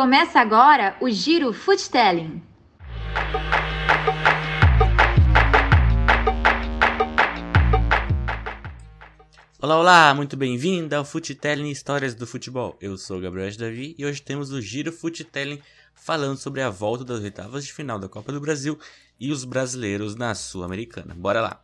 Começa agora o Giro Foodtelling. Olá, olá, muito bem-vindo ao Foodtelling Histórias do Futebol. Eu sou Gabriel Davi e hoje temos o Giro Foodtelling falando sobre a volta das oitavas de final da Copa do Brasil e os brasileiros na Sul-Americana. Bora lá!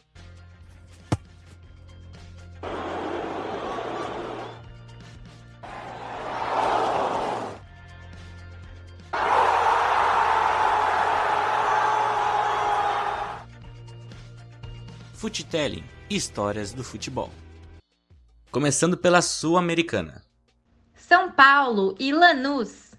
Futelling Histórias do Futebol. Começando pela Sul-Americana. São Paulo e Lanús.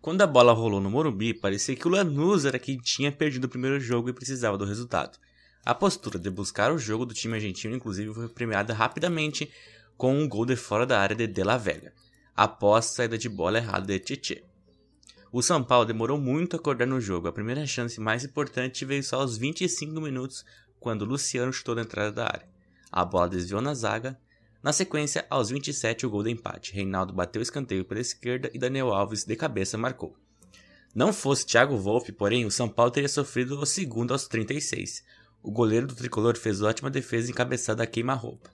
Quando a bola rolou no Morumbi, parecia que o Lanús era quem tinha perdido o primeiro jogo e precisava do resultado. A postura de buscar o jogo do time argentino, inclusive, foi premiada rapidamente com um gol de fora da área de De La Vega, após saída de bola errada de Tietê. O São Paulo demorou muito a acordar no jogo. A primeira chance mais importante veio só aos 25 minutos, quando Luciano chutou na entrada da área. A bola desviou na zaga. Na sequência, aos 27, o gol de empate. Reinaldo bateu escanteio pela esquerda e Daniel Alves, de cabeça, marcou. Não fosse Thiago Wolff, porém, o São Paulo teria sofrido o segundo aos 36. O goleiro do tricolor fez ótima defesa encabeçada a queima-roupa.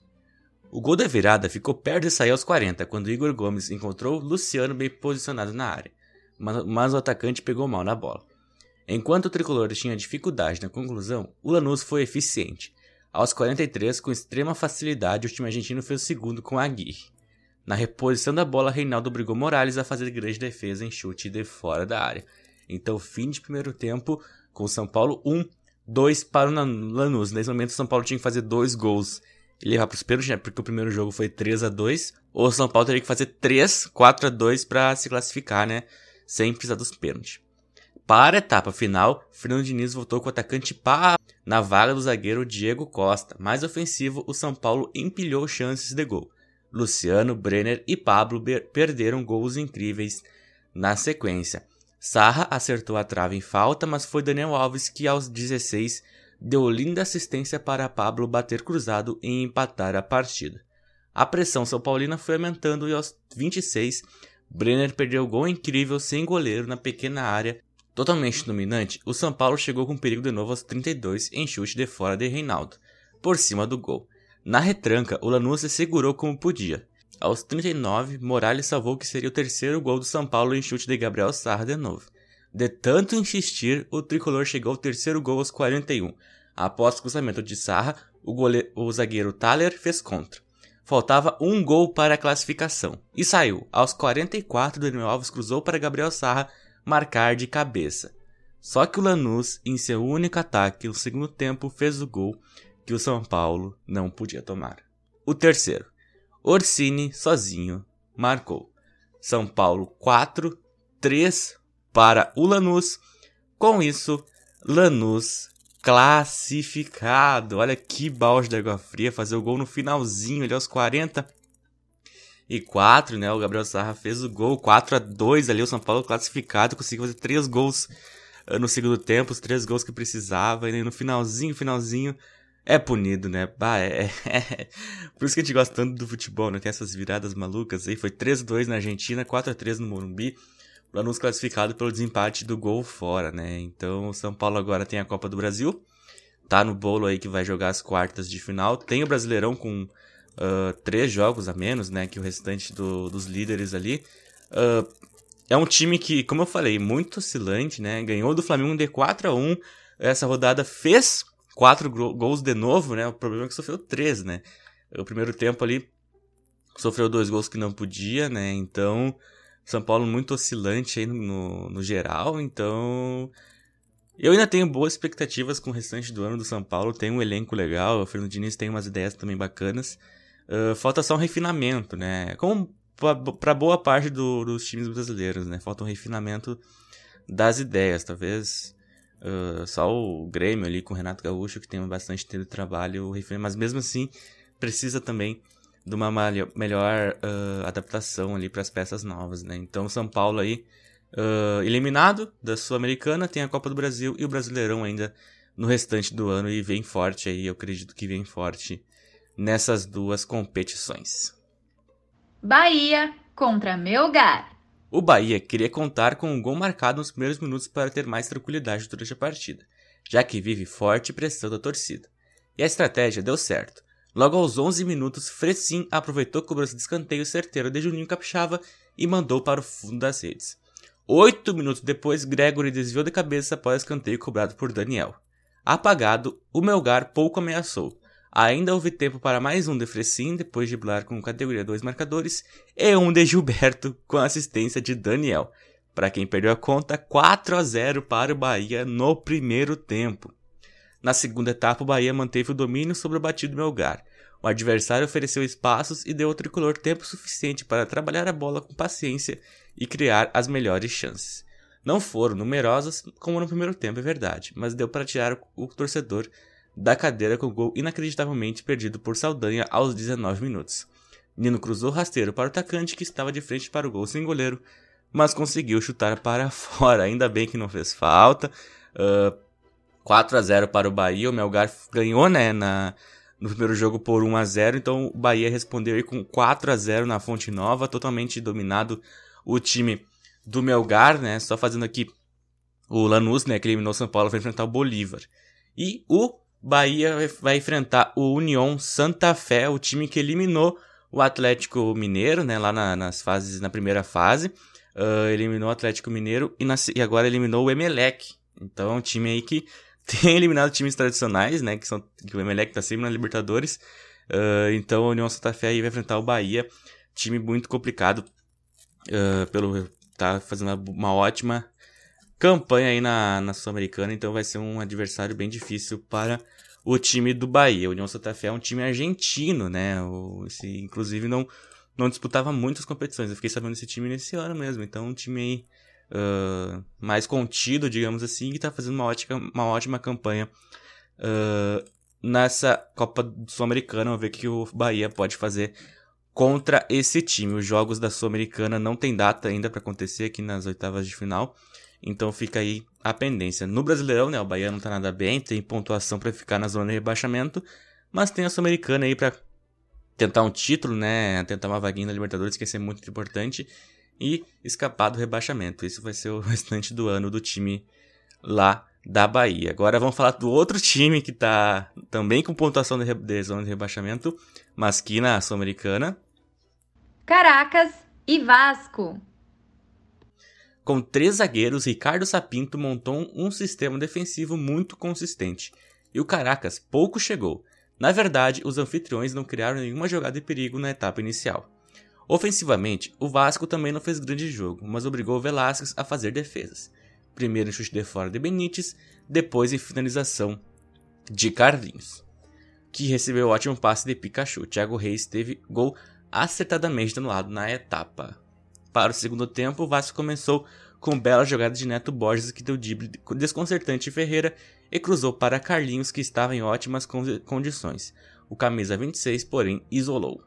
O gol da virada ficou perto de sair aos 40, quando Igor Gomes encontrou Luciano bem posicionado na área, mas o atacante pegou mal na bola. Enquanto o tricolor tinha dificuldade na conclusão, o Lanús foi eficiente. Aos 43, com extrema facilidade, o time argentino fez o segundo com Aguirre. Na reposição da bola, Reinaldo obrigou Morales a fazer grande defesa em chute de fora da área. Então, fim de primeiro tempo, com São Paulo 1, 2 para o Lanús. Nesse momento, o São Paulo tinha que fazer dois gols e levar para os pênaltis, né? porque o primeiro jogo foi 3 a 2 ou o São Paulo teria que fazer 3, 4 a 2 para se classificar, né? Sem precisar dos pênaltis. Para a etapa final, Fernando Diniz voltou com o atacante Pá na vaga do zagueiro Diego Costa. Mais ofensivo, o São Paulo empilhou chances de gol. Luciano, Brenner e Pablo perderam gols incríveis na sequência. Sarra acertou a trave em falta, mas foi Daniel Alves que aos 16 deu linda assistência para Pablo bater cruzado e empatar a partida. A pressão são paulina foi aumentando e aos 26 Brenner perdeu gol incrível sem goleiro na pequena área Totalmente dominante, o São Paulo chegou com perigo de novo aos 32 em chute de fora de Reinaldo, por cima do gol. Na retranca, o Lanús se segurou como podia. Aos 39, Morales salvou que seria o terceiro gol do São Paulo em chute de Gabriel Sarra de novo. De tanto insistir, o tricolor chegou ao terceiro gol aos 41. Após o cruzamento de Sarra, o, o zagueiro Thaler fez contra. Faltava um gol para a classificação. E saiu. Aos 44, Daniel Alves cruzou para Gabriel Sarra marcar de cabeça. Só que o Lanús, em seu único ataque no segundo tempo, fez o gol que o São Paulo não podia tomar. O terceiro, Orsini sozinho marcou. São Paulo 4, 3 para o Lanús. Com isso, Lanús classificado. Olha que balde de água fria fazer o gol no finalzinho, ali aos 40 e 4, né? O Gabriel Sarra fez o gol 4 a 2 ali, o São Paulo classificado, conseguiu fazer três gols uh, no segundo tempo, os três gols que precisava, e no finalzinho, finalzinho, é punido, né? Bah, é, é, Por isso que a gente gosta tanto do futebol, né? Tem essas viradas malucas aí. Foi 3x2 na Argentina, 4x3 no Morumbi. O Lanús classificado pelo desempate do gol fora, né? Então o São Paulo agora tem a Copa do Brasil. Tá no bolo aí que vai jogar as quartas de final. Tem o Brasileirão com uh, três jogos a menos, né, que o restante do, dos líderes ali. Uh, é um time que, como eu falei, muito oscilante, né? Ganhou do Flamengo de 4 a 1 Essa rodada fez quatro gols de novo, né? O problema é que sofreu três, né? O primeiro tempo ali sofreu dois gols que não podia, né? Então, São Paulo muito oscilante aí no, no geral, então eu ainda tenho boas expectativas com o restante do ano do São Paulo. Tem um elenco legal, o Fernando Diniz tem umas ideias também bacanas. Uh, falta só um refinamento, né? Como para boa parte do, dos times brasileiros, né? Falta um refinamento das ideias. Talvez uh, só o Grêmio ali com o Renato Gaúcho, que tem bastante tempo de trabalho, mas mesmo assim precisa também de uma melhor uh, adaptação ali para as peças novas, né? Então, São Paulo aí eliminado da Sul-Americana, tem a Copa do Brasil e o Brasileirão ainda no restante do ano e vem forte aí, eu acredito que vem forte nessas duas competições. Bahia contra Melgar. O Bahia queria contar com um gol marcado nos primeiros minutos para ter mais tranquilidade durante a partida, já que vive forte pressão da torcida. E a estratégia deu certo. Logo aos 11 minutos, Frecim aproveitou a cobrança de escanteio certeiro de Juninho Capixaba e mandou para o fundo das redes. Oito minutos depois, Gregory desviou de cabeça após escanteio cobrado por Daniel. Apagado, o Melgar pouco ameaçou. Ainda houve tempo para mais um de Frecim, depois de driblar com categoria 2 marcadores, e um de Gilberto, com assistência de Daniel. Para quem perdeu a conta, 4 a 0 para o Bahia no primeiro tempo. Na segunda etapa, o Bahia manteve o domínio sobre o batido Melgar. O adversário ofereceu espaços e deu ao tricolor tempo suficiente para trabalhar a bola com paciência e criar as melhores chances. Não foram numerosas como no primeiro tempo, é verdade, mas deu para tirar o torcedor da cadeira com o gol inacreditavelmente perdido por Saldanha aos 19 minutos. Nino cruzou rasteiro para o atacante que estava de frente para o gol sem goleiro, mas conseguiu chutar para fora. Ainda bem que não fez falta. Uh, 4 a 0 para o Bahia. O Melgar ganhou né, na, no primeiro jogo por 1 a 0 então o Bahia respondeu aí com 4 a 0 na Fonte Nova, totalmente dominado o time do Melgar, né? Só fazendo aqui o Lanús, né, que eliminou São Paulo, vai enfrentar o Bolívar. E o Bahia vai enfrentar o União Santa Fé, o time que eliminou o Atlético Mineiro, né, lá na, nas fases, na primeira fase. Uh, eliminou o Atlético Mineiro e, e, agora eliminou o Emelec. Então é um time aí que tem eliminado times tradicionais, né, que, são, que o Emelec tá sempre na Libertadores. Uh, então a União Santa Fé aí vai enfrentar o Bahia, time muito complicado uh, pelo tá fazendo uma ótima campanha aí na, na Sul-Americana, então vai ser um adversário bem difícil para o time do Bahia. O União Santa Fé é um time argentino, né? O, esse, inclusive não, não disputava muitas competições. Eu fiquei sabendo desse time nesse ano mesmo. Então, um time aí uh, mais contido, digamos assim, que está fazendo uma ótima, uma ótima campanha uh, nessa Copa Sul-Americana. Vamos ver o que o Bahia pode fazer contra esse time. Os jogos da Sul-Americana não tem data ainda para acontecer aqui nas oitavas de final. Então fica aí a pendência. No Brasileirão, né, o Bahia não tá nada bem, tem pontuação para ficar na zona de rebaixamento, mas tem a Sul-Americana aí para tentar um título, né, tentar uma vaguinha na Libertadores, que ser muito importante, e escapar do rebaixamento. Isso vai ser o restante do ano do time lá da Bahia. Agora vamos falar do outro time que tá também com pontuação de, de zona de rebaixamento, mas que na Sul-Americana. Caracas e Vasco. Com três zagueiros, Ricardo Sapinto montou um sistema defensivo muito consistente. E o Caracas pouco chegou. Na verdade, os anfitriões não criaram nenhuma jogada de perigo na etapa inicial. Ofensivamente, o Vasco também não fez grande jogo, mas obrigou o Velasquez a fazer defesas. Primeiro em chute de fora de Benítez, depois em finalização de Carlinhos, que recebeu ótimo passe de Pikachu. Thiago Reis teve gol acertadamente anulado na etapa. Para o segundo tempo, o Vasco começou com bela jogada de Neto Borges que deu drible desconcertante Ferreira e cruzou para Carlinhos que estava em ótimas condições. O camisa 26, porém, isolou.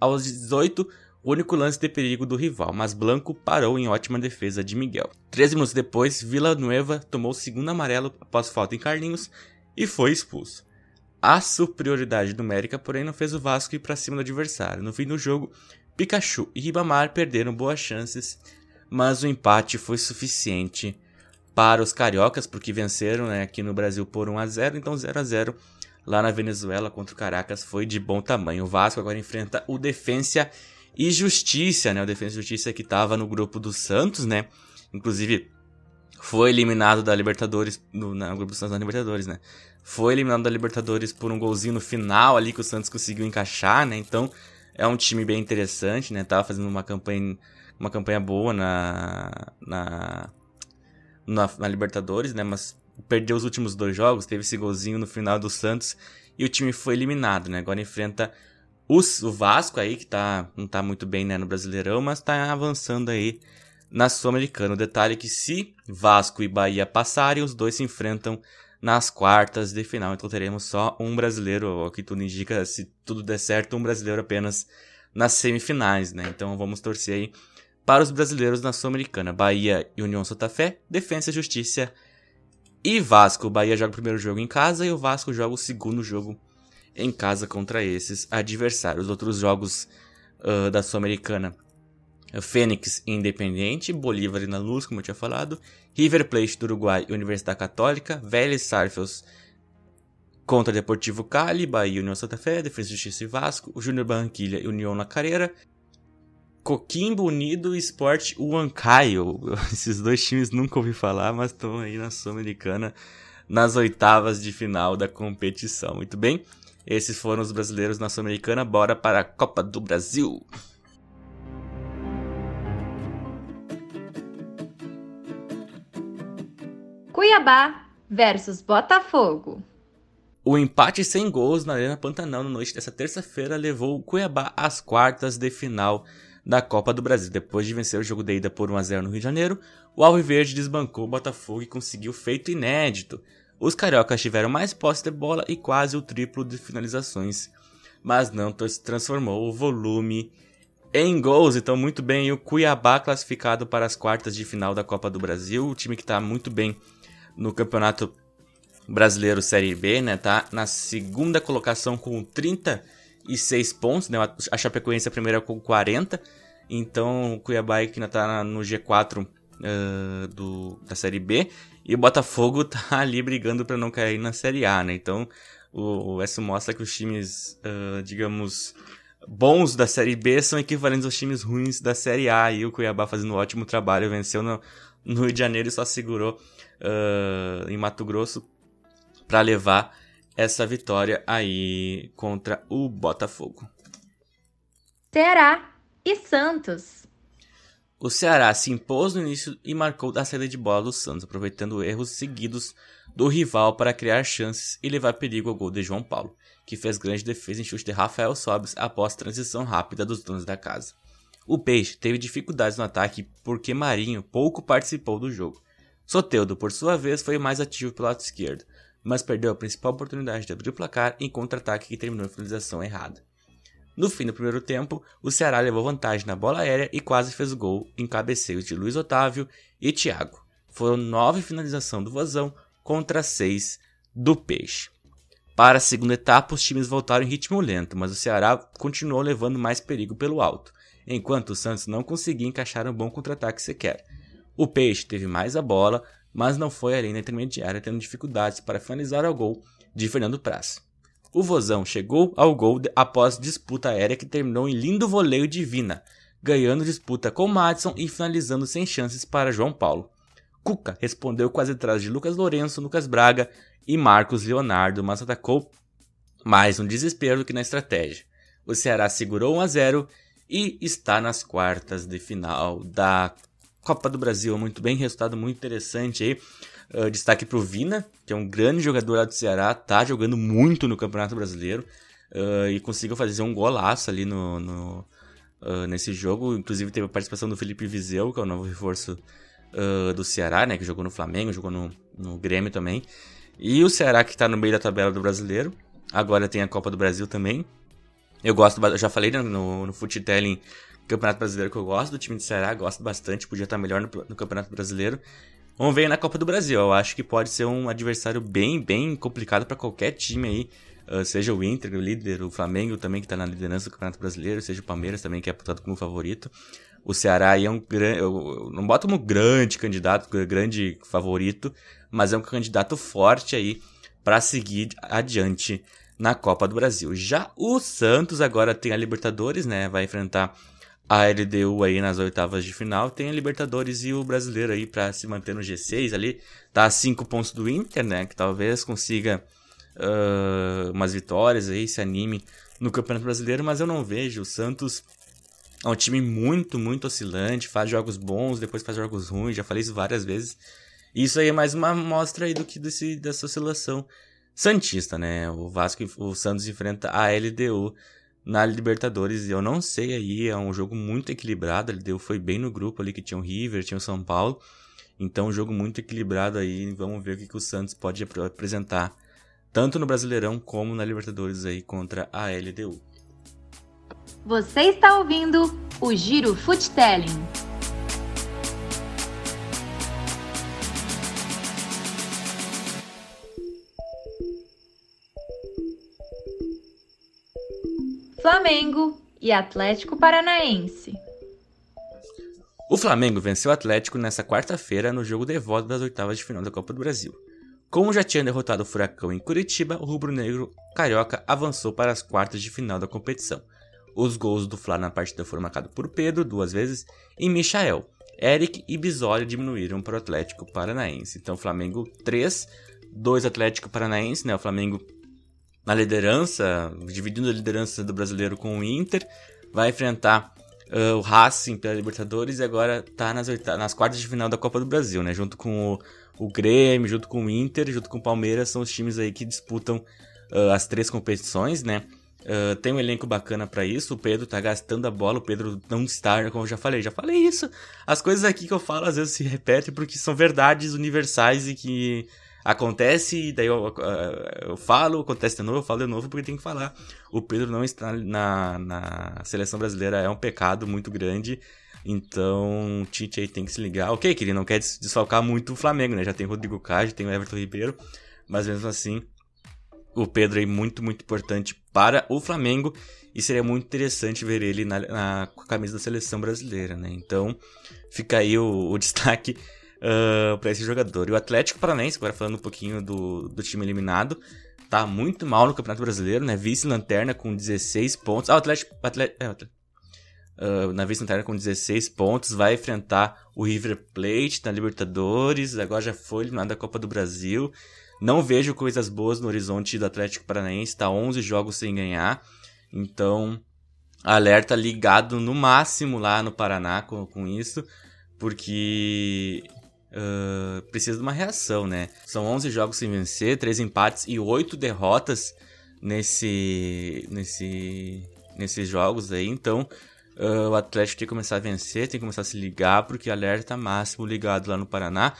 Aos 18, o único lance de perigo do rival, mas Blanco parou em ótima defesa de Miguel. Três minutos depois, Vila Nueva tomou o segundo amarelo após falta em Carlinhos e foi expulso. A superioridade numérica, porém, não fez o Vasco ir para cima do adversário. No fim do jogo, Pikachu e Ribamar perderam boas chances, mas o empate foi suficiente para os cariocas, porque venceram né, aqui no Brasil por 1 a 0 então 0 a 0 lá na Venezuela contra o Caracas foi de bom tamanho. O Vasco agora enfrenta o Defensa e Justiça, né? O Defensa e Justiça que estava no grupo do Santos, né? Inclusive foi eliminado da Libertadores, no, no grupo do Santos da Libertadores, né? Foi eliminado da Libertadores por um golzinho no final ali que o Santos conseguiu encaixar, né? Então é um time bem interessante, né? Tava fazendo uma campanha, uma campanha boa na, na, na, na Libertadores, né? Mas perdeu os últimos dois jogos, teve esse golzinho no final do Santos e o time foi eliminado, né? Agora enfrenta os, o Vasco aí, que tá, não tá muito bem né, no Brasileirão, mas tá avançando aí na Sul-Americana. O detalhe é que se Vasco e Bahia passarem, os dois se enfrentam nas quartas de final. Então teremos só um brasileiro, o que tudo indica, se tudo der certo, um brasileiro apenas nas semifinais, né? Então vamos torcer aí para os brasileiros na Sul-Americana. Bahia e União Santa Fé, Defensa e Justiça e Vasco. O Bahia joga o primeiro jogo em casa e o Vasco joga o segundo jogo em casa contra esses adversários. Os outros jogos uh, da Sul-Americana Fênix Independente, Bolívar e na Luz, como eu tinha falado, River Plate do Uruguai e Universidade Católica, Vélez Sarfield contra Deportivo Cali, Bahia União Santa Fé, Defesa Justiça e Vasco, o Júnior Barranquilha e União na Carreira, Coquimbo Unido e Sport Huancayo. Esses dois times nunca ouvi falar, mas estão aí na Sul-Americana nas oitavas de final da competição. Muito bem, esses foram os brasileiros na Sul-Americana. Bora para a Copa do Brasil. Cuiabá versus Botafogo. O empate sem gols na Arena Pantanal na noite dessa terça-feira levou o Cuiabá às quartas de final da Copa do Brasil. Depois de vencer o jogo de ida por 1x0 no Rio de Janeiro, o Alviverde desbancou o Botafogo e conseguiu feito inédito. Os cariocas tiveram mais posse de bola e quase o triplo de finalizações, mas não transformou o volume em gols. Então, muito bem, o Cuiabá classificado para as quartas de final da Copa do Brasil, o time que está muito bem no Campeonato Brasileiro Série B, né? Tá na segunda colocação com 36 pontos, né? A Chapecoense é a primeira com 40. Então, o Cuiabá que ainda tá no G4 uh, do, da Série B. E o Botafogo tá ali brigando para não cair na Série A, né? Então, o, o isso mostra que os times, uh, digamos, bons da Série B são equivalentes aos times ruins da Série A. E o Cuiabá fazendo um ótimo trabalho, venceu no, no Rio de Janeiro e só segurou uh, em Mato Grosso para levar essa vitória aí contra o Botafogo. Ceará e Santos. O Ceará se impôs no início e marcou da saída de bola do Santos, aproveitando erros seguidos do rival para criar chances e levar perigo ao gol de João Paulo, que fez grande defesa em chute de Rafael Sobes após transição rápida dos donos da casa. O Peixe teve dificuldades no ataque porque Marinho pouco participou do jogo. Soteudo, por sua vez, foi mais ativo pelo lado esquerdo, mas perdeu a principal oportunidade de abrir o placar em contra-ataque que terminou em finalização errada. No fim do primeiro tempo, o Ceará levou vantagem na bola aérea e quase fez gol em cabeceios de Luiz Otávio e Thiago. Foram nove finalizações do Vozão contra seis do Peixe. Para a segunda etapa, os times voltaram em ritmo lento, mas o Ceará continuou levando mais perigo pelo alto, enquanto o Santos não conseguia encaixar um bom contra-ataque sequer. O Peixe teve mais a bola, mas não foi além da intermediária, tendo dificuldades para finalizar ao gol de Fernando Praz. O Vozão chegou ao gol após disputa aérea que terminou em lindo voleio de Vina, ganhando disputa com Madison e finalizando sem chances para João Paulo. Cuca respondeu quase atrás de Lucas Lourenço, Lucas Braga e Marcos Leonardo, mas atacou mais no desespero do que na estratégia. O Ceará segurou 1 a 0 e está nas quartas de final da Copa do Brasil, muito bem, resultado muito interessante aí. Uh, destaque pro Vina, que é um grande jogador lá do Ceará, tá jogando muito no Campeonato Brasileiro uh, e conseguiu fazer um golaço ali no, no uh, nesse jogo. Inclusive teve a participação do Felipe Vizeu, que é o novo reforço do Ceará, né, que jogou no Flamengo, jogou no, no Grêmio também. E o Ceará que tá no meio da tabela do Brasileiro, agora tem a Copa do Brasil também. Eu gosto, já falei né, no, no Footelling Campeonato Brasileiro que eu gosto, do time de Ceará, gosto bastante, podia estar melhor no, no Campeonato Brasileiro. Vamos ver na Copa do Brasil. Eu acho que pode ser um adversário bem, bem complicado para qualquer time aí. Uh, seja o Inter, o líder, o Flamengo também, que está na liderança do Campeonato Brasileiro, seja o Palmeiras também, que é apontado como favorito. O Ceará aí é um grande. Não boto como grande candidato, grande favorito, mas é um candidato forte aí para seguir adiante na Copa do Brasil. Já o Santos agora tem a Libertadores, né? Vai enfrentar a LDU aí nas oitavas de final, tem a Libertadores e o Brasileiro aí para se manter no G6 ali, tá a 5 pontos do Inter, né, que talvez consiga uh, umas vitórias aí, se anime no Campeonato Brasileiro, mas eu não vejo, o Santos é um time muito, muito oscilante, faz jogos bons, depois faz jogos ruins, já falei isso várias vezes, isso aí é mais uma amostra aí do que desse, dessa oscilação santista, né, o Vasco, o Santos enfrenta a LDU na Libertadores. Eu não sei aí, é um jogo muito equilibrado. Ele deu, foi bem no grupo ali que tinha o River, tinha o São Paulo. Então, um jogo muito equilibrado aí. Vamos ver o que, que o Santos pode apresentar, tanto no Brasileirão como na Libertadores aí contra a LDU. Você está ouvindo o Giro Foottelling. Flamengo e Atlético Paranaense. O Flamengo venceu o Atlético nessa quarta-feira no jogo de volta das oitavas de final da Copa do Brasil. Como já tinha derrotado o Furacão em Curitiba, o rubro-negro carioca avançou para as quartas de final da competição. Os gols do Fla na partida foram marcados por Pedro, duas vezes, e Michael. Eric e Bisoli diminuíram para o Atlético Paranaense. Então, Flamengo 3, 2 Atlético Paranaense, né? O Flamengo na liderança, dividindo a liderança do brasileiro com o Inter, vai enfrentar uh, o Racing pela Libertadores e agora está nas, nas quartas de final da Copa do Brasil, né? Junto com o, o Grêmio, junto com o Inter, junto com o Palmeiras, são os times aí que disputam uh, as três competições, né? Uh, tem um elenco bacana para isso. O Pedro tá gastando a bola. O Pedro não está, como eu já falei. Já falei isso. As coisas aqui que eu falo às vezes se repetem porque são verdades universais e que acontece. Daí eu, uh, eu falo, acontece de novo, eu falo de novo porque tem que falar. O Pedro não está na, na seleção brasileira é um pecado muito grande. Então, o Tite aí tem que se ligar. Ok, que ele não quer desfalcar muito o Flamengo, né? Já tem o Rodrigo Caio, tem o Everton Ribeiro. Mas mesmo assim, o Pedro é muito, muito importante para o Flamengo e seria muito interessante ver ele na, na camisa da seleção brasileira, né? Então fica aí o, o destaque uh, para esse jogador. E o Atlético Paranaense, agora falando um pouquinho do, do time eliminado, tá muito mal no Campeonato Brasileiro, né? Vice-lanterna com 16 pontos. Ah, o Atlético. Atlético, é, uh, na vice-lanterna com 16 pontos, vai enfrentar o River Plate na Libertadores, agora já foi eliminado da Copa do Brasil. Não vejo coisas boas no horizonte do Atlético Paranaense, está 11 jogos sem ganhar. Então, alerta ligado no máximo lá no Paraná com, com isso, porque uh, precisa de uma reação, né? São 11 jogos sem vencer, 3 empates e 8 derrotas nesse, nesse, nesses jogos aí. Então, uh, o Atlético tem que começar a vencer, tem que começar a se ligar, porque alerta máximo ligado lá no Paraná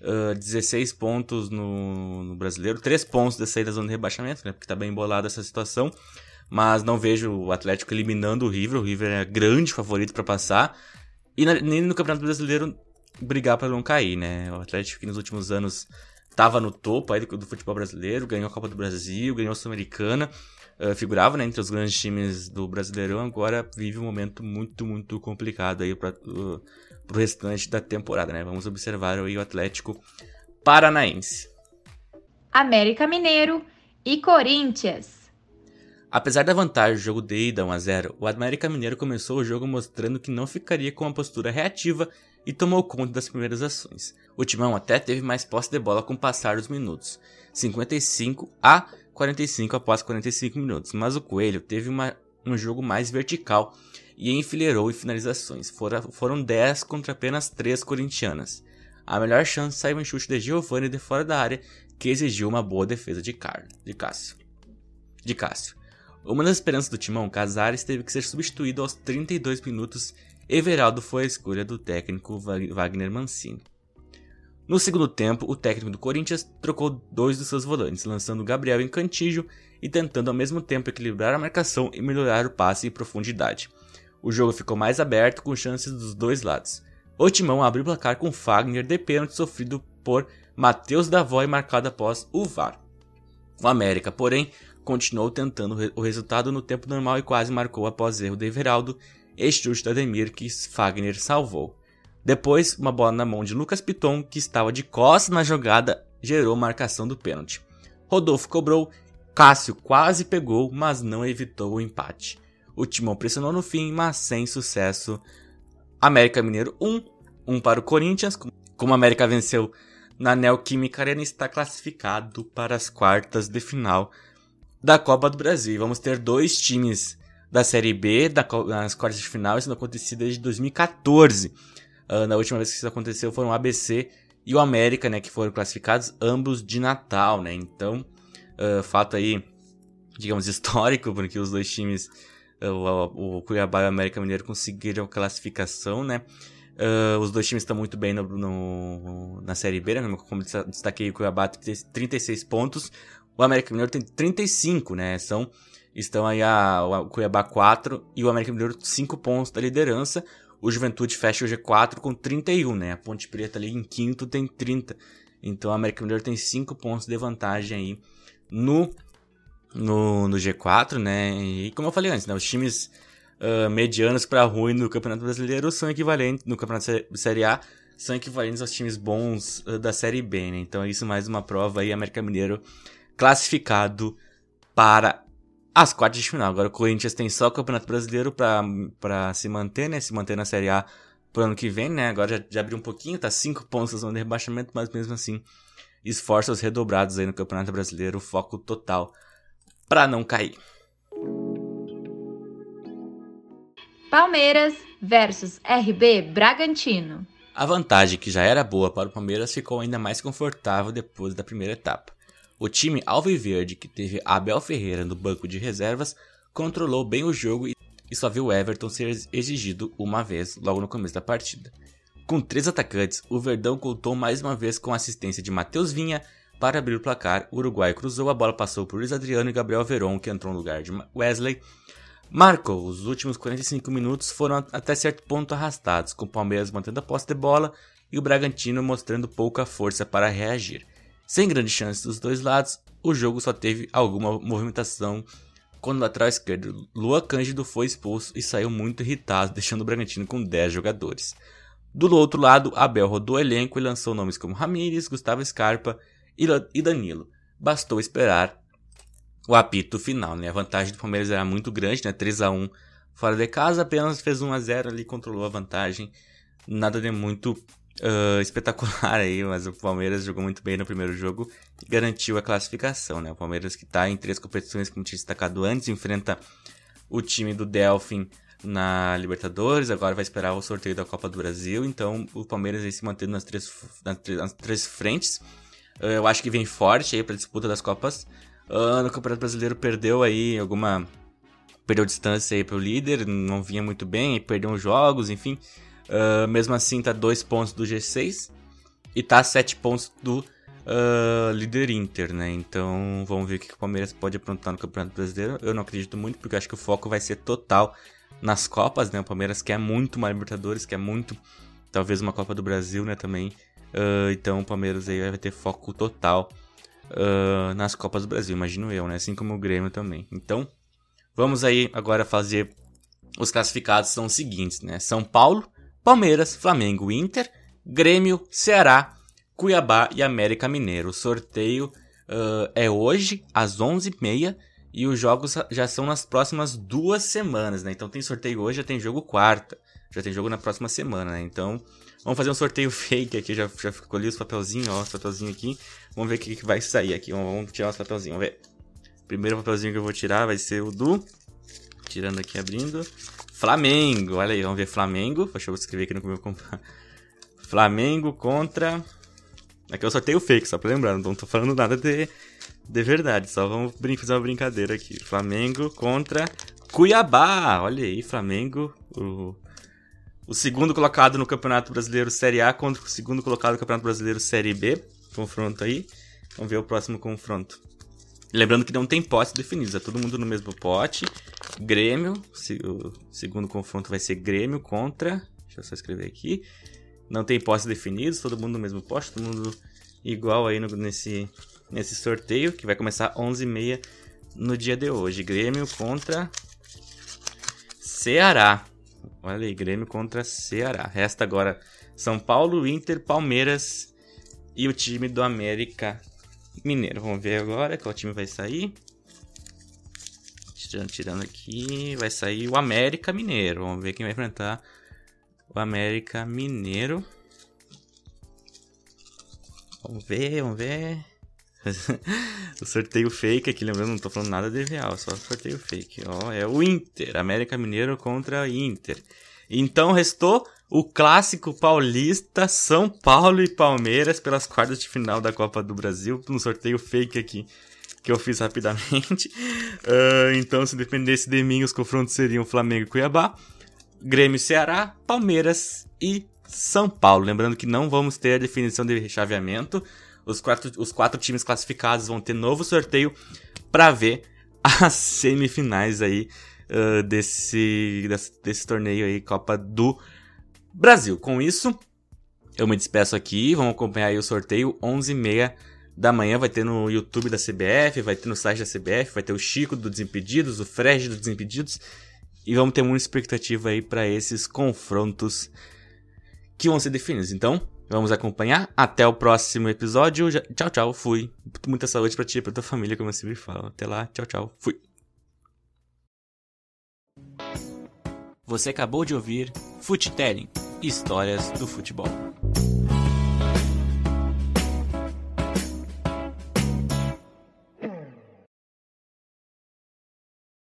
uh, ah, 16 pontos no, no, brasileiro, 3 pontos de sair da zona de rebaixamento, né? Porque tá bem embolada essa situação. Mas não vejo o Atlético eliminando o River. O River é grande favorito para passar. E na, nem no Campeonato Brasileiro brigar para não cair, né? O Atlético que nos últimos anos estava no topo aí do, futebol brasileiro, ganhou a Copa do Brasil, ganhou a Sul-Americana, uh, figurava né, entre os grandes times do Brasileirão, agora vive um momento muito, muito complicado aí para uh, pro restante da temporada, né? Vamos observar aí o Atlético Paranaense. América Mineiro e Corinthians. Apesar da vantagem do jogo de ida 1 a 0, o América Mineiro começou o jogo mostrando que não ficaria com uma postura reativa e tomou conta das primeiras ações. O Timão até teve mais posse de bola com o passar dos minutos, 55 a 45 após 45 minutos, mas o Coelho teve uma, um jogo mais vertical e enfileirou em finalizações. Fora, foram 10 contra apenas 3 corintianas. A melhor chance saiu em chute de Giovanni de fora da área, que exigiu uma boa defesa de, Car de Cássio. De Cássio. Uma das esperanças do timão, Casares teve que ser substituído aos 32 minutos e Veraldo foi a escolha do técnico Wagner Mancini. No segundo tempo, o técnico do Corinthians trocou dois dos seus volantes, lançando Gabriel em cantígio e tentando ao mesmo tempo equilibrar a marcação e melhorar o passe em profundidade. O jogo ficou mais aberto com chances dos dois lados. O Timão abriu o placar com Fagner de pênalti sofrido por Matheus Davó e marcado após o VAR. O América, porém, continuou tentando o resultado no tempo normal e quase marcou após erro de Everaldo e chute de Ademir que Fagner salvou. Depois, uma bola na mão de Lucas Piton, que estava de costas na jogada, gerou marcação do pênalti. Rodolfo cobrou, Cássio quase pegou, mas não evitou o empate. O Timão pressionou no fim, mas sem sucesso. América Mineiro 1, 1 para o Corinthians. Como a América venceu na Neoquímica Arena, está classificado para as quartas de final da Copa do Brasil. vamos ter dois times da Série B da, nas quartas de final. Isso não aconteceu desde 2014. Uh, ah, na última vez que isso aconteceu foram o ABC e o América, né, que foram classificados ambos de Natal, né? Então, uh, fato aí, digamos, histórico, porque os dois times o, o Cuiabá e o América Mineiro conseguiram classificação, né? Uh, os dois times estão muito bem no, no, na Série B, né? Como destaquei, o Cuiabá tem 36 pontos, o América Mineiro tem 35, né? São, estão aí a, o Cuiabá 4 e o América Mineiro 5 pontos da liderança. O Juventude fecha o G4 com 31, né? A Ponte Preta ali em quinto tem 30. Então o América Mineiro tem 5 pontos de vantagem aí no no, no G4, né? E como eu falei antes, né? Os times uh, medianos para ruim no Campeonato Brasileiro são equivalentes no Campeonato Série A são equivalentes aos times bons uh, da Série B, né? Então isso mais uma prova aí América Mineiro classificado para as quartas de final. Agora o Corinthians tem só o Campeonato Brasileiro para se manter, né? Se manter na Série A pro ano que vem, né? Agora já, já abriu um pouquinho, tá cinco pontos na zona de rebaixamento, mas mesmo assim esforços redobrados aí no Campeonato Brasileiro, foco total para não cair. Palmeiras versus RB Bragantino. A vantagem que já era boa para o Palmeiras ficou ainda mais confortável depois da primeira etapa. O time alviverde, que teve Abel Ferreira no banco de reservas, controlou bem o jogo e só viu Everton ser exigido uma vez logo no começo da partida. Com três atacantes, o Verdão contou mais uma vez com a assistência de Matheus Vinha para abrir o placar. O Uruguai cruzou, a bola passou por Luiz Adriano e Gabriel Veron, que entrou no lugar de Wesley, marcou. Os últimos 45 minutos foram até certo ponto arrastados, com o Palmeiras mantendo a posse de bola e o Bragantino mostrando pouca força para reagir. Sem grandes chances dos dois lados, o jogo só teve alguma movimentação quando o lateral esquerdo Lua Cândido foi expulso e saiu muito irritado, deixando o Bragantino com 10 jogadores. Do outro lado, Abel rodou o elenco e lançou nomes como Ramírez, Gustavo Scarpa e Danilo. Bastou esperar o apito final, né? A vantagem do Palmeiras era muito grande, né? 3 a 1 fora de casa, apenas fez 1 a 0 ali, controlou a vantagem. Nada de muito uh, espetacular aí, mas o Palmeiras jogou muito bem no primeiro jogo e garantiu a classificação, né? O Palmeiras que está em três competições, como tinha destacado antes, enfrenta o time do Delfim na Libertadores, agora vai esperar o sorteio da Copa do Brasil, então o Palmeiras aí se mantendo nas três, nas três, nas três frentes. Uh, eu acho que vem forte aí para disputa das Copas Uh, no Campeonato Brasileiro perdeu aí alguma. Perdeu distância aí pro líder, não vinha muito bem, perdeu jogos, enfim. Uh, mesmo assim, tá dois pontos do G6 e tá sete pontos do uh, líder Inter, né? Então vamos ver o que o Palmeiras pode aprontar no Campeonato Brasileiro. Eu não acredito muito, porque acho que o foco vai ser total nas Copas, né? O Palmeiras quer muito uma Libertadores, quer muito, talvez uma Copa do Brasil, né? Também. Uh, então o Palmeiras aí vai ter foco total uh, nas Copas do Brasil, imagino eu, né? Assim como o Grêmio também. Então, vamos aí agora fazer os classificados são os seguintes, né? São Paulo, Palmeiras, Flamengo, Inter, Grêmio, Ceará, Cuiabá e América Mineiro. O sorteio uh, é hoje, às 11h30, e os jogos já são nas próximas duas semanas, né? Então tem sorteio hoje, já tem jogo quarta, já tem jogo na próxima semana, né? Então Vamos fazer um sorteio fake aqui, já, já ali os papelzinhos, ó, os papelzinhos aqui. Vamos ver o que, que vai sair aqui, vamos tirar os papelzinhos, vamos ver. Primeiro papelzinho que eu vou tirar vai ser o do... Tirando aqui, abrindo. Flamengo, olha aí, vamos ver Flamengo. Deixa eu escrever aqui no meu. Flamengo contra... Aqui o sorteio fake, só pra lembrar, não tô falando nada de, de verdade, só vamos fazer uma brincadeira aqui. Flamengo contra Cuiabá, olha aí, Flamengo, o o segundo colocado no Campeonato Brasileiro Série A contra o segundo colocado no Campeonato Brasileiro Série B. Confronto aí. Vamos ver o próximo confronto. Lembrando que não tem potes definidos, é todo mundo no mesmo pote. Grêmio, o segundo confronto vai ser Grêmio contra. Deixa eu só escrever aqui. Não tem potes definidos, todo mundo no mesmo pote, todo mundo igual aí no, nesse, nesse sorteio, que vai começar 11h30 no dia de hoje. Grêmio contra Ceará. Olha aí, Grêmio contra Ceará. Resta agora São Paulo, Inter, Palmeiras e o time do América Mineiro. Vamos ver agora qual time vai sair. Tirando, tirando aqui, vai sair o América Mineiro. Vamos ver quem vai enfrentar o América Mineiro. Vamos ver, vamos ver. o sorteio fake aqui, lembrando, não tô falando nada de real, só sorteio fake. Ó, é o Inter, América Mineiro contra Inter. Então restou o clássico paulista São Paulo e Palmeiras pelas quartas de final da Copa do Brasil, no sorteio fake aqui que eu fiz rapidamente. Uh, então, se dependesse de mim, os confrontos seriam Flamengo e Cuiabá, Grêmio Ceará, Palmeiras e São Paulo. Lembrando que não vamos ter a definição de rechaveamento. Os quatro, os quatro times classificados vão ter novo sorteio para ver as semifinais aí uh, desse, desse, desse torneio aí, Copa do Brasil. Com isso, eu me despeço aqui. Vamos acompanhar o sorteio 11h30 da manhã. Vai ter no YouTube da CBF, vai ter no site da CBF, vai ter o Chico do Desimpedidos, o Fred do Desimpedidos E vamos ter muita expectativa aí para esses confrontos que vão ser definidos. Então, vamos acompanhar. Até o próximo episódio. Tchau, tchau. Fui. Muita saúde pra ti e pra tua família, como eu sempre falo. Até lá. Tchau, tchau. Fui. Você acabou de ouvir Futelling Histórias do Futebol.